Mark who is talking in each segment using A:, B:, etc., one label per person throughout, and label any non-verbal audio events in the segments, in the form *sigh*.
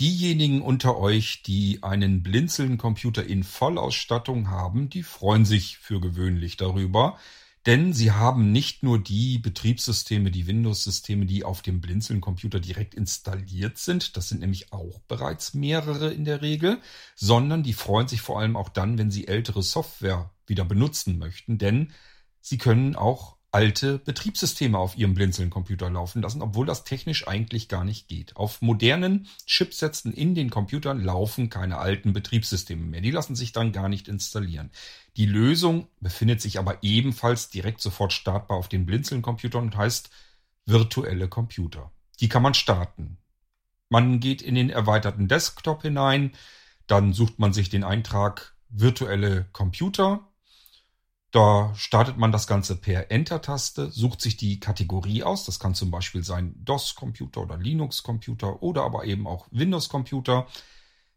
A: Diejenigen unter euch, die einen Blinzeln-Computer in Vollausstattung haben, die freuen sich für gewöhnlich darüber, denn sie haben nicht nur die Betriebssysteme, die Windows-Systeme, die auf dem Blinzeln-Computer direkt installiert sind, das sind nämlich auch bereits mehrere in der Regel, sondern die freuen sich vor allem auch dann, wenn sie ältere Software wieder benutzen möchten, denn sie können auch alte Betriebssysteme auf ihrem Blinzeln-Computer laufen lassen, obwohl das technisch eigentlich gar nicht geht. Auf modernen Chipsätzen in den Computern laufen keine alten Betriebssysteme mehr. Die lassen sich dann gar nicht installieren. Die Lösung befindet sich aber ebenfalls direkt sofort startbar auf den Blinzeln-Computern und heißt virtuelle Computer. Die kann man starten. Man geht in den erweiterten Desktop hinein, dann sucht man sich den Eintrag virtuelle Computer da startet man das Ganze per Enter-Taste, sucht sich die Kategorie aus. Das kann zum Beispiel sein DOS-Computer oder Linux-Computer oder aber eben auch Windows-Computer.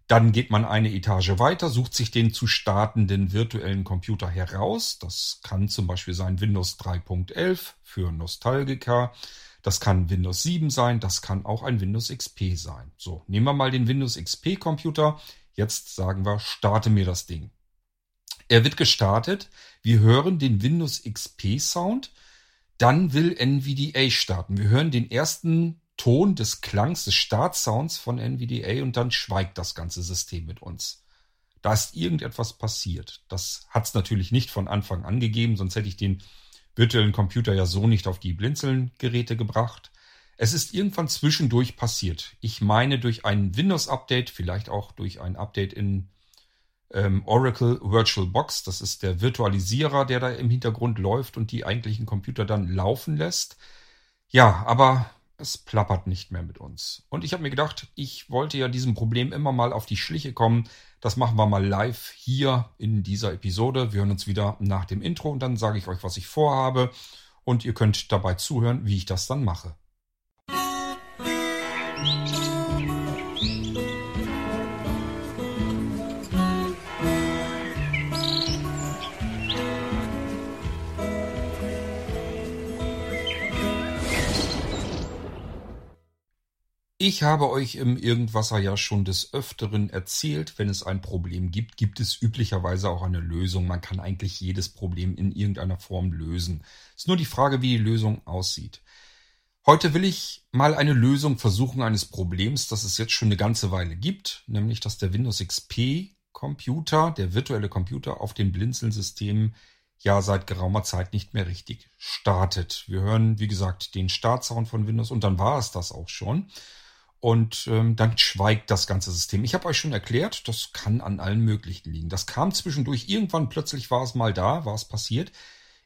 A: Dann geht man eine Etage weiter, sucht sich den zu startenden virtuellen Computer heraus. Das kann zum Beispiel sein Windows 3.11 für Nostalgiker. Das kann Windows 7 sein. Das kann auch ein Windows XP sein. So, nehmen wir mal den Windows XP Computer. Jetzt sagen wir, starte mir das Ding. Er wird gestartet. Wir hören den Windows XP Sound. Dann will NVDA starten. Wir hören den ersten Ton des Klangs, des Startsounds von NVDA und dann schweigt das ganze System mit uns. Da ist irgendetwas passiert. Das hat es natürlich nicht von Anfang an gegeben, sonst hätte ich den virtuellen Computer ja so nicht auf die Blinzeln-Geräte gebracht. Es ist irgendwann zwischendurch passiert. Ich meine durch ein Windows-Update, vielleicht auch durch ein Update in ähm, Oracle VirtualBox. Das ist der Virtualisierer, der da im Hintergrund läuft und die eigentlichen Computer dann laufen lässt. Ja, aber es plappert nicht mehr mit uns. Und ich habe mir gedacht, ich wollte ja diesem Problem immer mal auf die Schliche kommen. Das machen wir mal live hier in dieser Episode. Wir hören uns wieder nach dem Intro und dann sage ich euch, was ich vorhabe. Und ihr könnt dabei zuhören, wie ich das dann mache. Ich habe euch im Irgendwasser ja schon des Öfteren erzählt, wenn es ein Problem gibt, gibt es üblicherweise auch eine Lösung. Man kann eigentlich jedes Problem in irgendeiner Form lösen. Es ist nur die Frage, wie die Lösung aussieht. Heute will ich mal eine Lösung versuchen eines Problems, das es jetzt schon eine ganze Weile gibt, nämlich dass der Windows XP Computer, der virtuelle Computer auf den Blinzeln-Systemen ja seit geraumer Zeit nicht mehr richtig startet. Wir hören, wie gesagt, den Startsound von Windows und dann war es das auch schon und ähm, dann schweigt das ganze System. Ich habe euch schon erklärt, das kann an allen möglichen liegen. Das kam zwischendurch, irgendwann plötzlich war es mal da, war es passiert.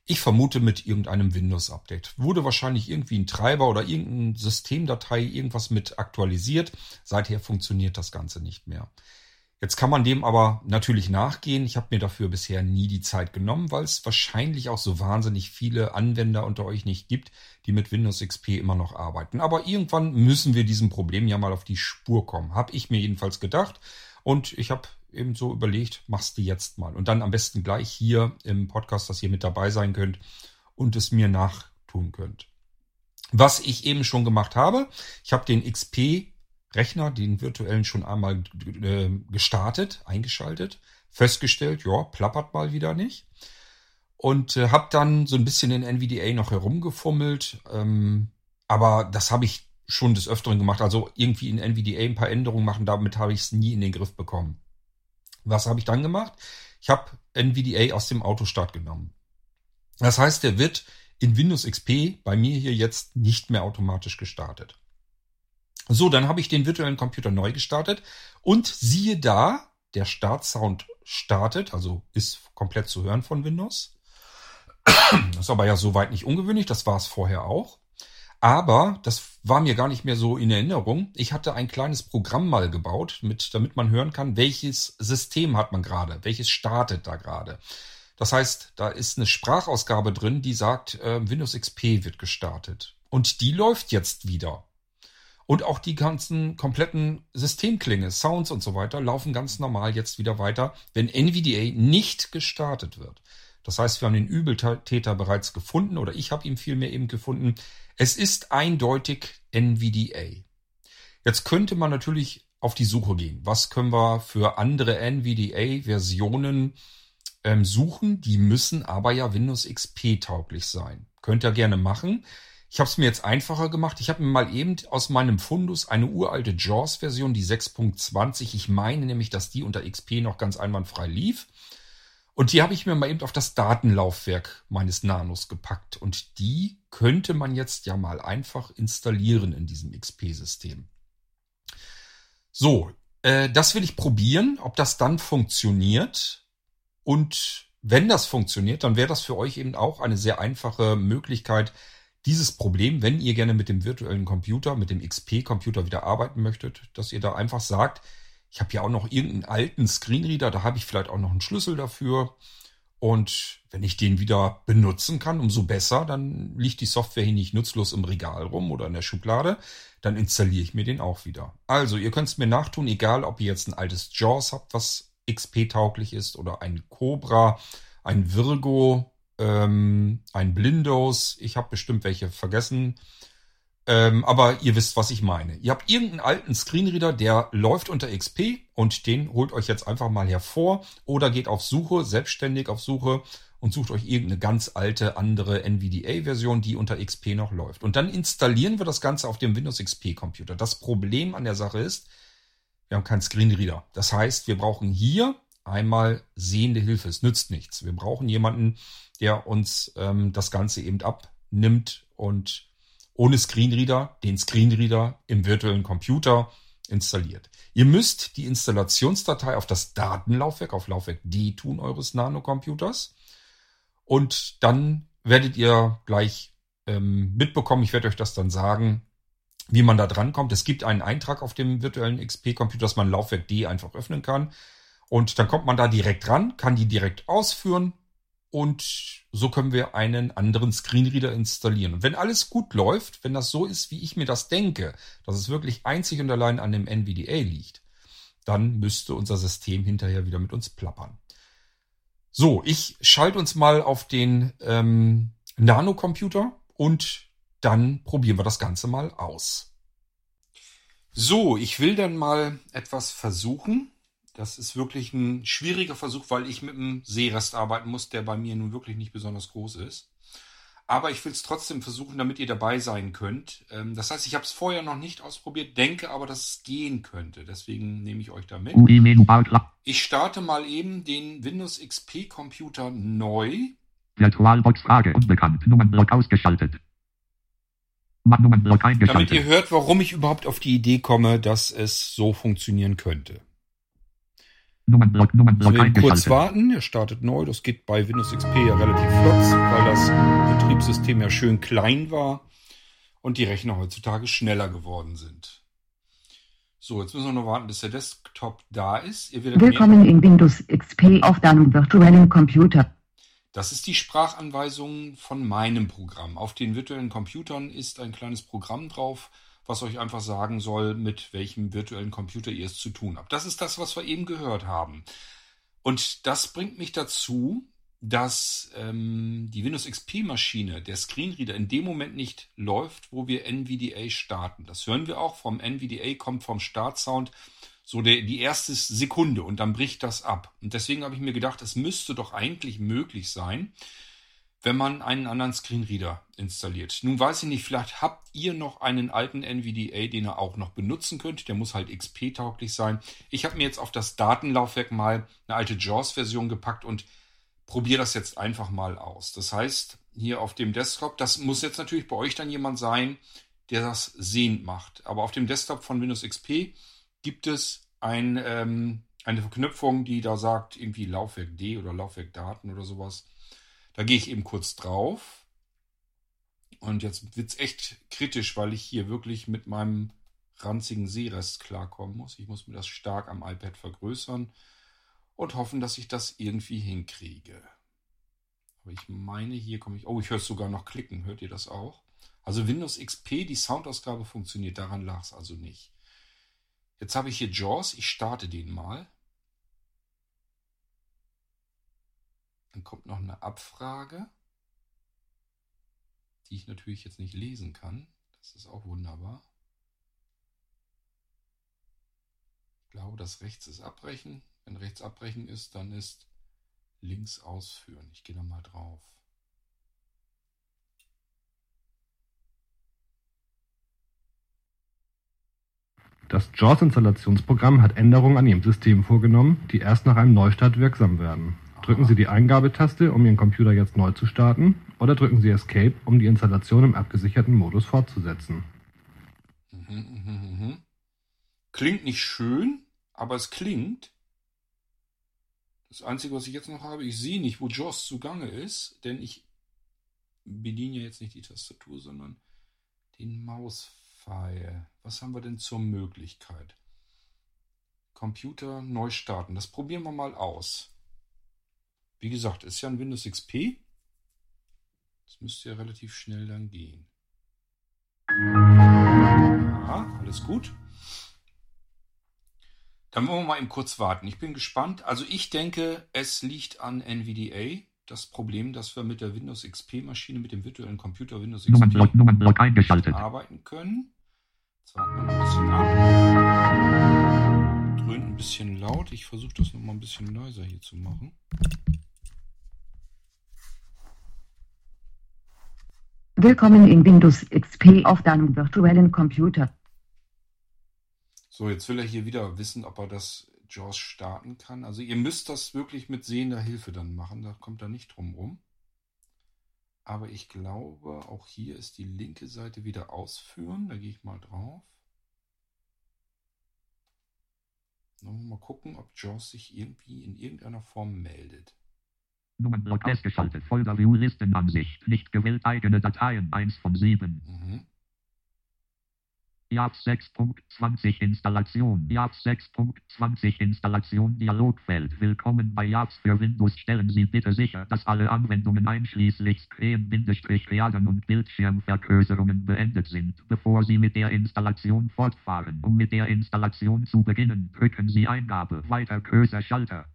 A: Ich vermute mit irgendeinem Windows-Update. Wurde wahrscheinlich irgendwie ein Treiber oder irgendeine Systemdatei irgendwas mit aktualisiert. Seither funktioniert das Ganze nicht mehr. Jetzt kann man dem aber natürlich nachgehen. Ich habe mir dafür bisher nie die Zeit genommen, weil es wahrscheinlich auch so wahnsinnig viele Anwender unter euch nicht gibt, die mit Windows XP immer noch arbeiten. Aber irgendwann müssen wir diesem Problem ja mal auf die Spur kommen. Hab ich mir jedenfalls gedacht. Und ich habe eben so überlegt, machst du jetzt mal. Und dann am besten gleich hier im Podcast, dass ihr mit dabei sein könnt und es mir nachtun könnt. Was ich eben schon gemacht habe, ich habe den XP Rechner, den virtuellen, schon einmal äh, gestartet, eingeschaltet, festgestellt, ja, plappert mal wieder nicht. Und äh, habe dann so ein bisschen in NVDA noch herumgefummelt. Ähm, aber das habe ich schon des Öfteren gemacht. Also irgendwie in NVDA ein paar Änderungen machen, damit habe ich es nie in den Griff bekommen. Was habe ich dann gemacht? Ich habe NVDA aus dem Autostart genommen. Das heißt, der wird in Windows XP bei mir hier jetzt nicht mehr automatisch gestartet. So, dann habe ich den virtuellen Computer neu gestartet und siehe da, der Startsound startet, also ist komplett zu hören von Windows. Das ist aber ja soweit nicht ungewöhnlich, das war es vorher auch. Aber das war mir gar nicht mehr so in Erinnerung. Ich hatte ein kleines Programm mal gebaut, mit, damit man hören kann, welches System hat man gerade, welches startet da gerade. Das heißt, da ist eine Sprachausgabe drin, die sagt, äh, Windows XP wird gestartet. Und die läuft jetzt wieder. Und auch die ganzen kompletten Systemklinge, Sounds und so weiter laufen ganz normal jetzt wieder weiter, wenn NVDA nicht gestartet wird. Das heißt, wir haben den Übeltäter bereits gefunden oder ich habe ihn vielmehr eben gefunden. Es ist eindeutig NVDA. Jetzt könnte man natürlich auf die Suche gehen. Was können wir für andere NVDA-Versionen ähm, suchen? Die müssen aber ja Windows XP tauglich sein. Könnt ihr gerne machen. Ich habe es mir jetzt einfacher gemacht. Ich habe mir mal eben aus meinem Fundus eine uralte JAWS-Version, die 6.20. Ich meine nämlich, dass die unter XP noch ganz einwandfrei lief. Und die habe ich mir mal eben auf das Datenlaufwerk meines Nanos gepackt. Und die könnte man jetzt ja mal einfach installieren in diesem XP-System. So, äh, das will ich probieren, ob das dann funktioniert. Und wenn das funktioniert, dann wäre das für euch eben auch eine sehr einfache Möglichkeit, dieses Problem, wenn ihr gerne mit dem virtuellen Computer, mit dem XP-Computer wieder arbeiten möchtet, dass ihr da einfach sagt, ich habe ja auch noch irgendeinen alten Screenreader, da habe ich vielleicht auch noch einen Schlüssel dafür. Und wenn ich den wieder benutzen kann, umso besser, dann liegt die Software hier nicht nutzlos im Regal rum oder in der Schublade, dann installiere ich mir den auch wieder. Also, ihr könnt es mir nachtun, egal ob ihr jetzt ein altes JAWS habt, was XP-tauglich ist, oder ein Cobra, ein Virgo, ähm, ein Blindos, ich habe bestimmt welche vergessen. Ähm, aber ihr wisst, was ich meine. Ihr habt irgendeinen alten Screenreader, der läuft unter XP und den holt euch jetzt einfach mal hervor oder geht auf Suche, selbstständig auf Suche und sucht euch irgendeine ganz alte andere NVDA-Version, die unter XP noch läuft. Und dann installieren wir das Ganze auf dem Windows XP-Computer. Das Problem an der Sache ist, wir haben keinen Screenreader. Das heißt, wir brauchen hier einmal sehende Hilfe. Es nützt nichts. Wir brauchen jemanden, der uns ähm, das Ganze eben abnimmt und ohne Screenreader den Screenreader im virtuellen Computer installiert. Ihr müsst die Installationsdatei auf das Datenlaufwerk, auf Laufwerk D tun eures Nanocomputers. Und dann werdet ihr gleich ähm, mitbekommen, ich werde euch das dann sagen, wie man da dran kommt. Es gibt einen Eintrag auf dem virtuellen XP-Computer, dass man Laufwerk D einfach öffnen kann. Und dann kommt man da direkt ran, kann die direkt ausführen und so können wir einen anderen Screenreader installieren. Und wenn alles gut läuft, wenn das so ist, wie ich mir das denke, dass es wirklich einzig und allein an dem NVDA liegt, dann müsste unser System hinterher wieder mit uns plappern. So, ich schalte uns mal auf den ähm, Nanocomputer und dann probieren wir das Ganze mal aus. So, ich will dann mal etwas versuchen. Das ist wirklich ein schwieriger Versuch, weil ich mit einem Seerest arbeiten muss, der bei mir nun wirklich nicht besonders groß ist. Aber ich will es trotzdem versuchen, damit ihr dabei sein könnt. Ähm, das heißt, ich habe es vorher noch nicht ausprobiert, denke aber, dass es gehen könnte. Deswegen nehme ich euch da mit. Ich starte mal eben den Windows XP Computer neu.
B: Virtualbox Frage unbekannt. Nummernblock ausgeschaltet.
A: Nummernblock eingeschaltet. Damit ihr hört, warum ich überhaupt auf die Idee komme, dass es so funktionieren könnte.
B: Nummernblock, Nummernblock
A: so, kurz warten, er startet neu. Das geht bei Windows XP ja relativ flott, weil das Betriebssystem ja schön klein war und die Rechner heutzutage schneller geworden sind. So, jetzt müssen wir noch warten, bis der Desktop da ist.
C: Willkommen in Windows XP auf deinem virtuellen Computer.
A: Das ist die Sprachanweisung von meinem Programm. Auf den virtuellen Computern ist ein kleines Programm drauf, was euch einfach sagen soll, mit welchem virtuellen Computer ihr es zu tun habt. Das ist das, was wir eben gehört haben. Und das bringt mich dazu, dass ähm, die Windows XP-Maschine, der Screenreader, in dem Moment nicht läuft, wo wir NVDA starten. Das hören wir auch vom NVDA, kommt vom Startsound so der, die erste Sekunde und dann bricht das ab. Und deswegen habe ich mir gedacht, es müsste doch eigentlich möglich sein, wenn man einen anderen Screenreader installiert. Nun weiß ich nicht, vielleicht habt ihr noch einen alten NVDA, den ihr auch noch benutzen könnt. Der muss halt XP-tauglich sein. Ich habe mir jetzt auf das Datenlaufwerk mal eine alte JAWS-Version gepackt und probiere das jetzt einfach mal aus. Das heißt, hier auf dem Desktop, das muss jetzt natürlich bei euch dann jemand sein, der das sehend macht. Aber auf dem Desktop von Windows XP gibt es ein, ähm, eine Verknüpfung, die da sagt, irgendwie Laufwerk D oder Laufwerk Daten oder sowas. Da gehe ich eben kurz drauf. Und jetzt wird es echt kritisch, weil ich hier wirklich mit meinem ranzigen Seerest klarkommen muss. Ich muss mir das stark am iPad vergrößern und hoffen, dass ich das irgendwie hinkriege. Aber ich meine, hier komme ich. Oh, ich höre es sogar noch klicken. Hört ihr das auch? Also Windows XP, die Soundausgabe funktioniert. Daran lag es also nicht. Jetzt habe ich hier JAWS. Ich starte den mal. Dann kommt noch eine Abfrage, die ich natürlich jetzt nicht lesen kann. Das ist auch wunderbar. glaube, das rechts ist abbrechen. Wenn rechts abbrechen ist, dann ist links ausführen. Ich gehe da mal drauf.
D: Das JAWS-Installationsprogramm hat Änderungen an Ihrem System vorgenommen, die erst nach einem Neustart wirksam werden. Drücken Sie die Eingabetaste, um Ihren Computer jetzt neu zu starten, oder drücken Sie Escape, um die Installation im abgesicherten Modus fortzusetzen.
A: Klingt nicht schön, aber es klingt. Das Einzige, was ich jetzt noch habe, ich sehe nicht, wo JAWS zugange ist, denn ich bediene ja jetzt nicht die Tastatur, sondern den Mauspfeil. Was haben wir denn zur Möglichkeit? Computer neu starten. Das probieren wir mal aus. Wie gesagt, ist ja ein Windows XP. Das müsste ja relativ schnell dann gehen. Ja, alles gut. Dann wollen wir mal eben kurz warten. Ich bin gespannt. Also ich denke, es liegt an NVDA. Das Problem, dass wir mit der Windows XP-Maschine, mit dem virtuellen Computer Windows XP
B: Nummernblock, eingeschaltet.
A: arbeiten können. Jetzt warten wir noch ein bisschen ab. Dröhnt ein bisschen laut. Ich versuche das noch mal ein bisschen leiser hier zu machen.
C: Willkommen in Windows XP auf deinem virtuellen Computer.
A: So, jetzt will er hier wieder wissen, ob er das JAWS starten kann. Also ihr müsst das wirklich mit sehender Hilfe dann machen. Da kommt er nicht drum rum. Aber ich glaube, auch hier ist die linke Seite wieder ausführen. Da gehe ich mal drauf. Mal gucken, ob JAWS sich irgendwie in irgendeiner Form meldet.
B: Nummernblock ausgeschaltet. Folder View Listenansicht. Nicht gewählt eigene Dateien. 1 von 7.
A: Mhm.
B: JAWS 6.20 Installation. JAWS 6.20 Installation Dialogfeld. Willkommen bei JAWS für Windows. Stellen Sie bitte sicher, dass alle Anwendungen einschließlich Screen-Realen und Bildschirmvergrößerungen beendet sind, bevor Sie mit der Installation fortfahren. Um mit der Installation zu beginnen, drücken Sie Eingabe. Weiter größer Schalter.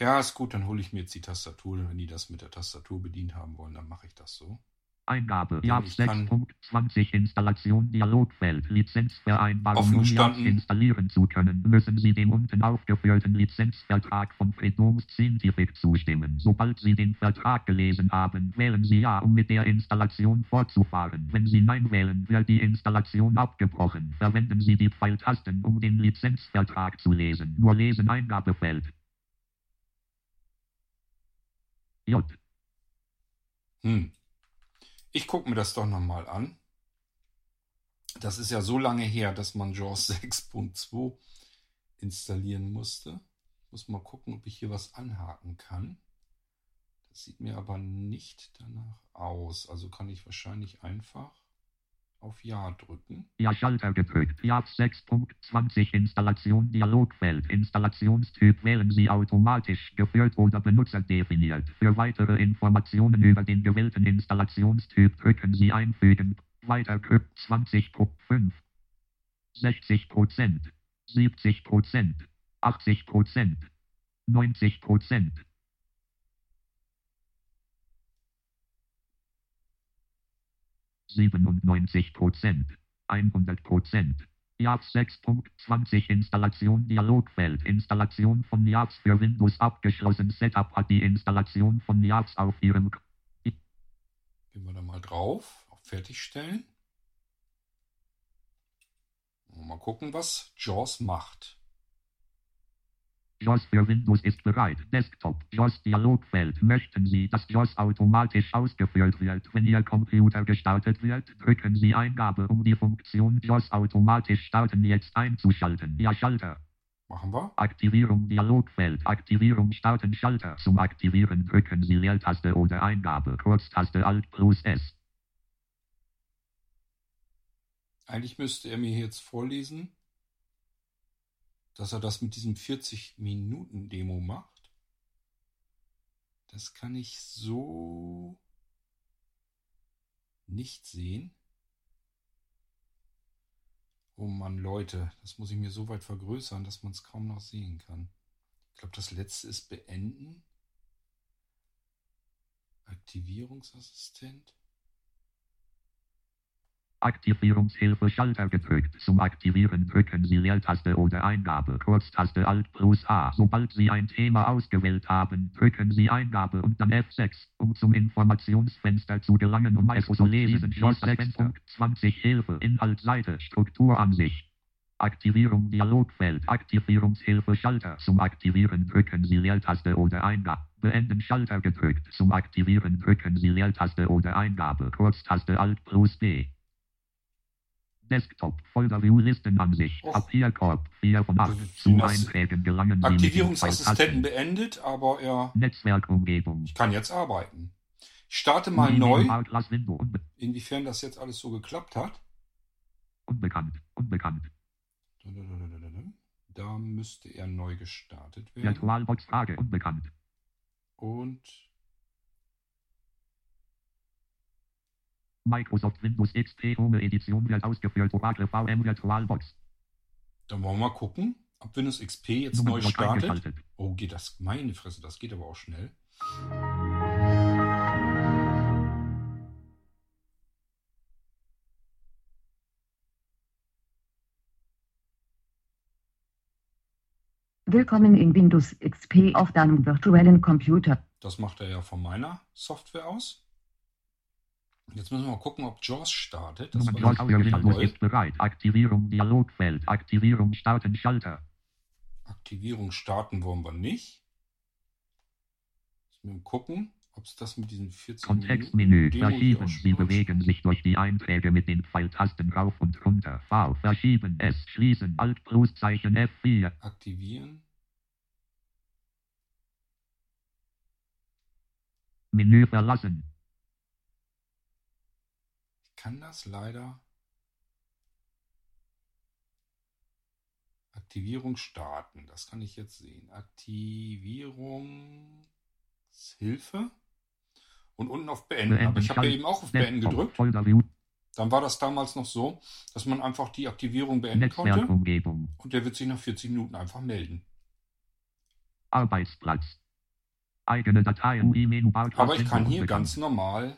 A: Ja, ist gut, dann hole ich mir jetzt die Tastatur. Wenn die das mit der Tastatur bedient haben wollen, dann mache ich das so.
B: Eingabe.
A: Ja,
B: JAWS
A: ich kann-
B: 6.20 Installation Dialogfeld. Lizenzvereinbarung. Um installieren zu können, müssen Sie dem unten aufgeführten Lizenzvertrag von Freedoms Scientific zustimmen. Sobald Sie den Vertrag gelesen haben, wählen Sie Ja, um mit der Installation fortzufahren. Wenn Sie Nein wählen, wird die Installation abgebrochen. Verwenden Sie die Pfeiltasten, um den Lizenzvertrag zu lesen. Nur lesen Eingabefeld. J.
A: Hm. Ich gucke mir das doch nochmal an. Das ist ja so lange her, dass man JAWS *laughs* 6.2 installieren musste. Muss mal gucken, ob ich hier was anhaken kann. Das sieht mir aber nicht danach aus. Also kann ich wahrscheinlich einfach auf Ja drücken.
B: Ja, Schalter gedrückt. JAWS 6.20 Installation Dialogfeld. Installationstyp wählen Sie automatisch, geführt oder benutzerdefiniert. Für weitere Informationen über den gewählten Installationstyp drücken Sie einfügen. Weiter drückt 20 Pro 5. 60 Prozent. 70 Prozent. 80 Prozent. 90 Prozent. Siebenundneunzig Prozent. 100 Prozent. JAWS 6.20 Installation Dialogfeld. Installation von JAWS für Windows abgeschlossen. Setup hat die Installation von JAWS auf Ihrem
A: Gehen wir da mal drauf, auf Fertigstellen. Mal gucken, was JAWS macht.
B: JAWS für Windows ist bereit. Desktop. JAWS Dialogfeld. Möchten Sie, dass JAWS automatisch ausgeführt wird, wenn Ihr Computer gestartet wird? Drücken Sie Eingabe, um die Funktion JAWS automatisch starten jetzt einzuschalten. Ja, Schalter.
A: Machen wir.
B: Aktivierung Dialogfeld. Aktivierung starten Schalter. Zum Aktivieren drücken Sie Leertaste oder Eingabe. Kurztaste Alt plus S.
A: Eigentlich müsste er mir jetzt vorlesen, dass er das mit diesem 40-Minuten-Demo macht. Das kann ich so nicht sehen. Oh Mann, Leute, das muss ich mir so weit vergrößern, dass man es kaum noch sehen kann. Ich glaube, das letzte ist beenden. Aktivierungsassistent.
B: Aktivierungshilfe Schalter gedrückt. Zum Aktivieren drücken Sie Leertaste oder Eingabe. Kurztaste Alt plus A. Sobald Sie ein Thema ausgewählt haben, drücken Sie Eingabe und dann F6, um zum Informationsfenster zu gelangen, um es zu lesen. Schloss 6.20 Hilfe. Inhaltsseite. Strukturansicht. Aktivierung Dialogfeld. Aktivierungshilfe Schalter. Zum Aktivieren drücken Sie Leertaste oder Eingabe. Beenden Schalter gedrückt. Zum Aktivieren drücken Sie Leertaste oder Eingabe. Kurztaste Alt plus B. Desktop, Folder View Listenansicht,
A: Och.
B: Papierkorb, 4 von 8.
A: Das-
B: Zu Einträgen gelangen
A: Aktivierungsassistenten beendet, aber er.
B: Netzwerkumgebung.
A: ich kann jetzt arbeiten. Ich starte mal neu, inwiefern das jetzt alles so geklappt hat.
B: unbekannt, unbekannt.
A: Da müsste er neu gestartet werden.
B: Virtualbox Frage, unbekannt.
A: Und
B: Microsoft Windows XP Home Edition wird ausgeführt. Oracle VM Virtualbox.
A: dann wollen wir mal gucken, ob Windows XP jetzt neu startet. Oh, geht das? Meine Fresse, das geht aber auch schnell.
C: Willkommen in Windows XP auf deinem virtuellen Computer.
A: Das macht er ja von meiner Software aus. Jetzt müssen wir mal gucken, ob JAWS startet. Das.
B: Windows
A: Jawohl.
B: ist bereit. Aktivierung Dialogfeld. Aktivierung Starten Schalter.
A: Aktivierung starten wollen wir nicht. Müssen wir gucken, ob es das mit diesen 14
B: Kontextmenü. Verschieben. Sie bewegen sich durch die Einträge mit den Pfeiltasten rauf und runter. V. Verschieben. S. Schließen. Alt Pluszeichen F4.
A: aktivieren.
B: Menü verlassen.
A: Ich kann das leider. Aktivierung starten. Das kann ich jetzt sehen. Aktivierungshilfe. Und unten auf Beenden.
B: Beenden
A: Aber ich habe ja eben auch auf Beenden gedrückt. Dann war das damals noch so, dass man einfach die Aktivierung beenden konnte. Und der wird sich nach 40 Minuten einfach melden.
B: Arbeitsplatz. Eigene Dateien. UI-Menü.
A: Aber ich kann hier ganz normal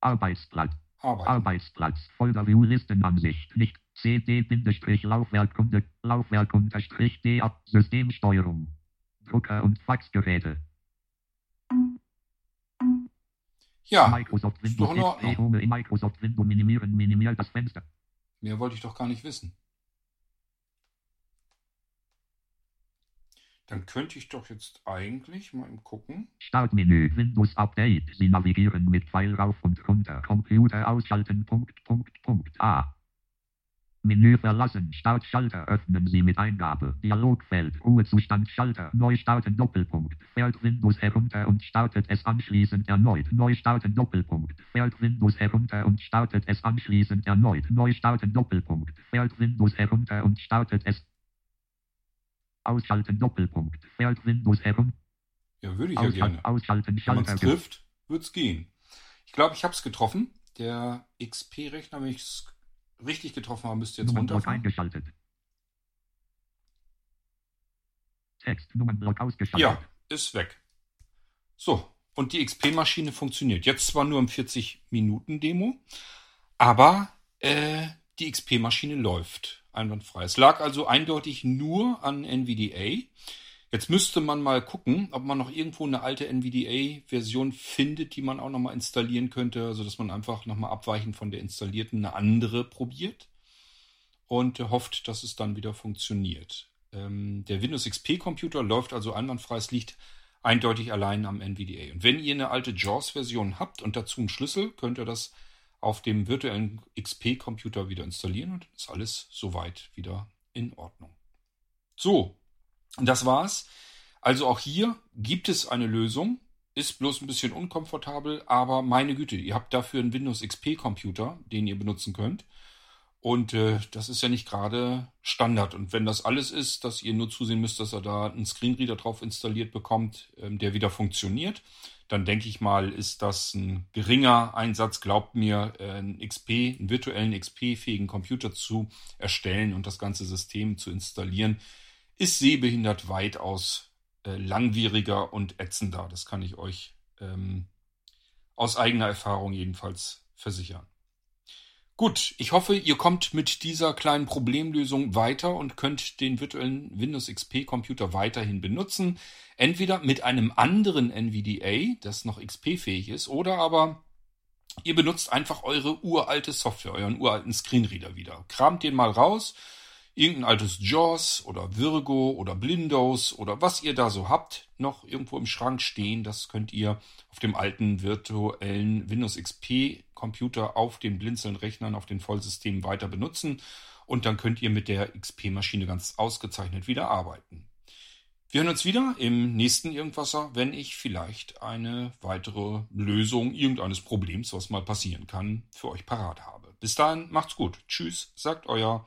B: Arbeitsplatz.
A: arbeiten.
B: Arbeitsplatz. Folder View Listenansicht. Nicht CD-Laufwerk Kunde. Laufwerk unterstrich D ab. Systemsteuerung. Drucker und Faxgeräte.
A: Ja,
B: Microsoft
A: ist doch
B: Windows
A: in
B: XP
A: Ordnung.
B: Home in Microsoft Windows minimieren. Minimiert das Fenster.
A: mehr wollte ich doch gar nicht wissen. Dann könnte ich doch jetzt eigentlich mal eben gucken.
B: Startmenü. Windows Update. Sie navigieren mit Pfeil rauf und runter. Computer ausschalten. Punkt, Punkt, Punkt. A. Menü verlassen. Startschalter öffnen Sie mit Eingabe. Dialogfeld. Ruhezustand Schalter. Neu starten Doppelpunkt. Fährt Windows herunter und startet es anschließend erneut. Neu starten Doppelpunkt. Fährt Windows herunter und startet es anschließend erneut. Neu starten Doppelpunkt. Fährt Windows herunter und startet es. Ausschalten Doppelpunkt. Fährt Windows herunter.
A: Ja, würde ich ja
B: Ausschalten,
A: gerne.
B: ausschalten
A: Wenn man es
B: Schalter.
A: trifft, wird es gehen. Ich glaube, ich habe es getroffen. Der XP-Rechner, wenn ich es richtig getroffen habe, müsste jetzt runterfahren.
B: eingeschaltet. Text, Nummernblock ausgeschaltet.
A: Ja, ist weg. So, und die XP-Maschine funktioniert. Jetzt zwar nur im 40-Minuten-Demo, aber äh, die XP-Maschine läuft einwandfrei. Es lag also eindeutig nur an NVDA. Jetzt müsste man mal gucken, ob man noch irgendwo eine alte NVDA-Version findet, die man auch nochmal installieren könnte, also dass man einfach nochmal abweichend von der installierten eine andere probiert und hofft, dass es dann wieder funktioniert. Ähm, der Windows XP-Computer läuft also einwandfrei, es liegt eindeutig allein am NVDA. Und wenn ihr eine alte JAWS-Version habt und dazu einen Schlüssel, könnt ihr das auf dem virtuellen XP-Computer wieder installieren und ist alles soweit wieder in Ordnung. So, das war's. Also auch hier gibt es eine Lösung. Ist bloß ein bisschen unkomfortabel, aber meine Güte, ihr habt dafür einen Windows XP-Computer, den ihr benutzen könnt. Und äh, das ist ja nicht gerade Standard. Und wenn das alles ist, dass ihr nur zusehen müsst, dass ihr da einen Screenreader drauf installiert bekommt, ähm, der wieder funktioniert, dann denke ich mal, ist das ein geringer Einsatz. Glaubt mir, äh, einen XP, einen virtuellen XP-fähigen Computer zu erstellen und das ganze System zu installieren, ist sehbehindert weitaus äh, langwieriger und ätzender. Das kann ich euch ähm, aus eigener Erfahrung jedenfalls versichern. Gut, ich hoffe, ihr kommt mit dieser kleinen Problemlösung weiter und könnt den virtuellen Windows XP Computer weiterhin benutzen. Entweder mit einem anderen NVDA, das noch XP-fähig ist, oder aber ihr benutzt einfach eure uralte Software, euren uralten Screenreader wieder. Kramt den mal raus, irgendein altes JAWS oder Virgo oder Blindos oder was ihr da so habt, noch irgendwo im Schrank stehen. Das könnt ihr auf dem alten virtuellen Windows XP Computer auf den Blinzeln-Rechnern, auf den Vollsystemen weiter benutzen und dann könnt ihr mit der XP-Maschine ganz ausgezeichnet wieder arbeiten. Wir hören uns wieder im nächsten Irgendwasser, wenn ich vielleicht eine weitere Lösung irgendeines Problems, was mal passieren kann, für euch parat habe. Bis dahin, macht's gut. Tschüss, sagt euer